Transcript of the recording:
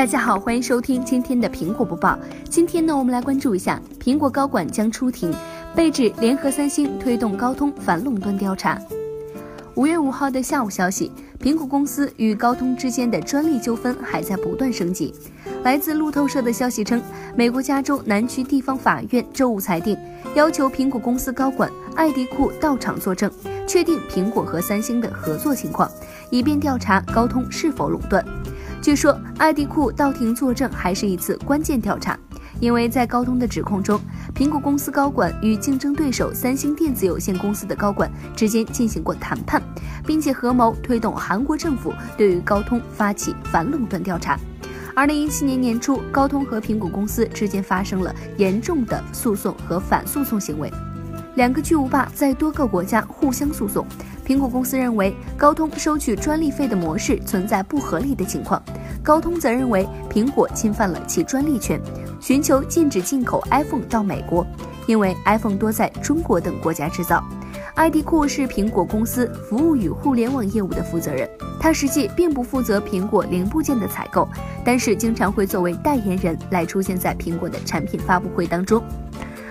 大家好，欢迎收听今天的苹果播报。今天呢，我们来关注一下苹果高管将出庭，被指联合三星推动高通反垄断调查。五月五号的下午消息，苹果公司与高通之间的专利纠纷还在不断升级。来自路透社的消息称，美国加州南区地方法院周五裁定，要求苹果公司高管艾迪库到场作证，确定苹果和三星的合作情况，以便调查高通是否垄断。据说，艾迪库到庭作证还是一次关键调查，因为在高通的指控中，苹果公司高管与竞争对手三星电子有限公司的高管之间进行过谈判，并且合谋推动韩国政府对于高通发起反垄断调查。二零一七年年初，高通和苹果公司之间发生了严重的诉讼和反诉讼行为，两个巨无霸在多个国家互相诉讼。苹果公司认为高通收取专利费的模式存在不合理的情况，高通则认为苹果侵犯了其专利权，寻求禁止进口 iPhone 到美国，因为 iPhone 多在中国等国家制造。艾迪库是苹果公司服务与互联网业务的负责人，他实际并不负责苹果零部件的采购，但是经常会作为代言人来出现在苹果的产品发布会当中。